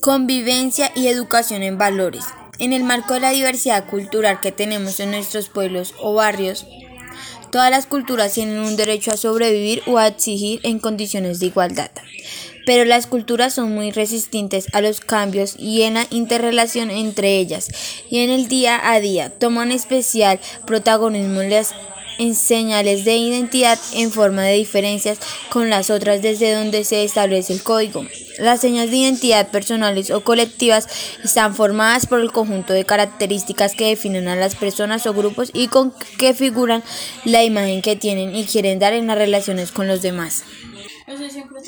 Convivencia y educación en valores. En el marco de la diversidad cultural que tenemos en nuestros pueblos o barrios, todas las culturas tienen un derecho a sobrevivir o a exigir en condiciones de igualdad. Pero las culturas son muy resistentes a los cambios y en la interrelación entre ellas y en el día a día toman especial protagonismo las en señales de identidad en forma de diferencias con las otras desde donde se establece el código. Las señas de identidad personales o colectivas están formadas por el conjunto de características que definen a las personas o grupos y con que figuran la imagen que tienen y quieren dar en las relaciones con los demás.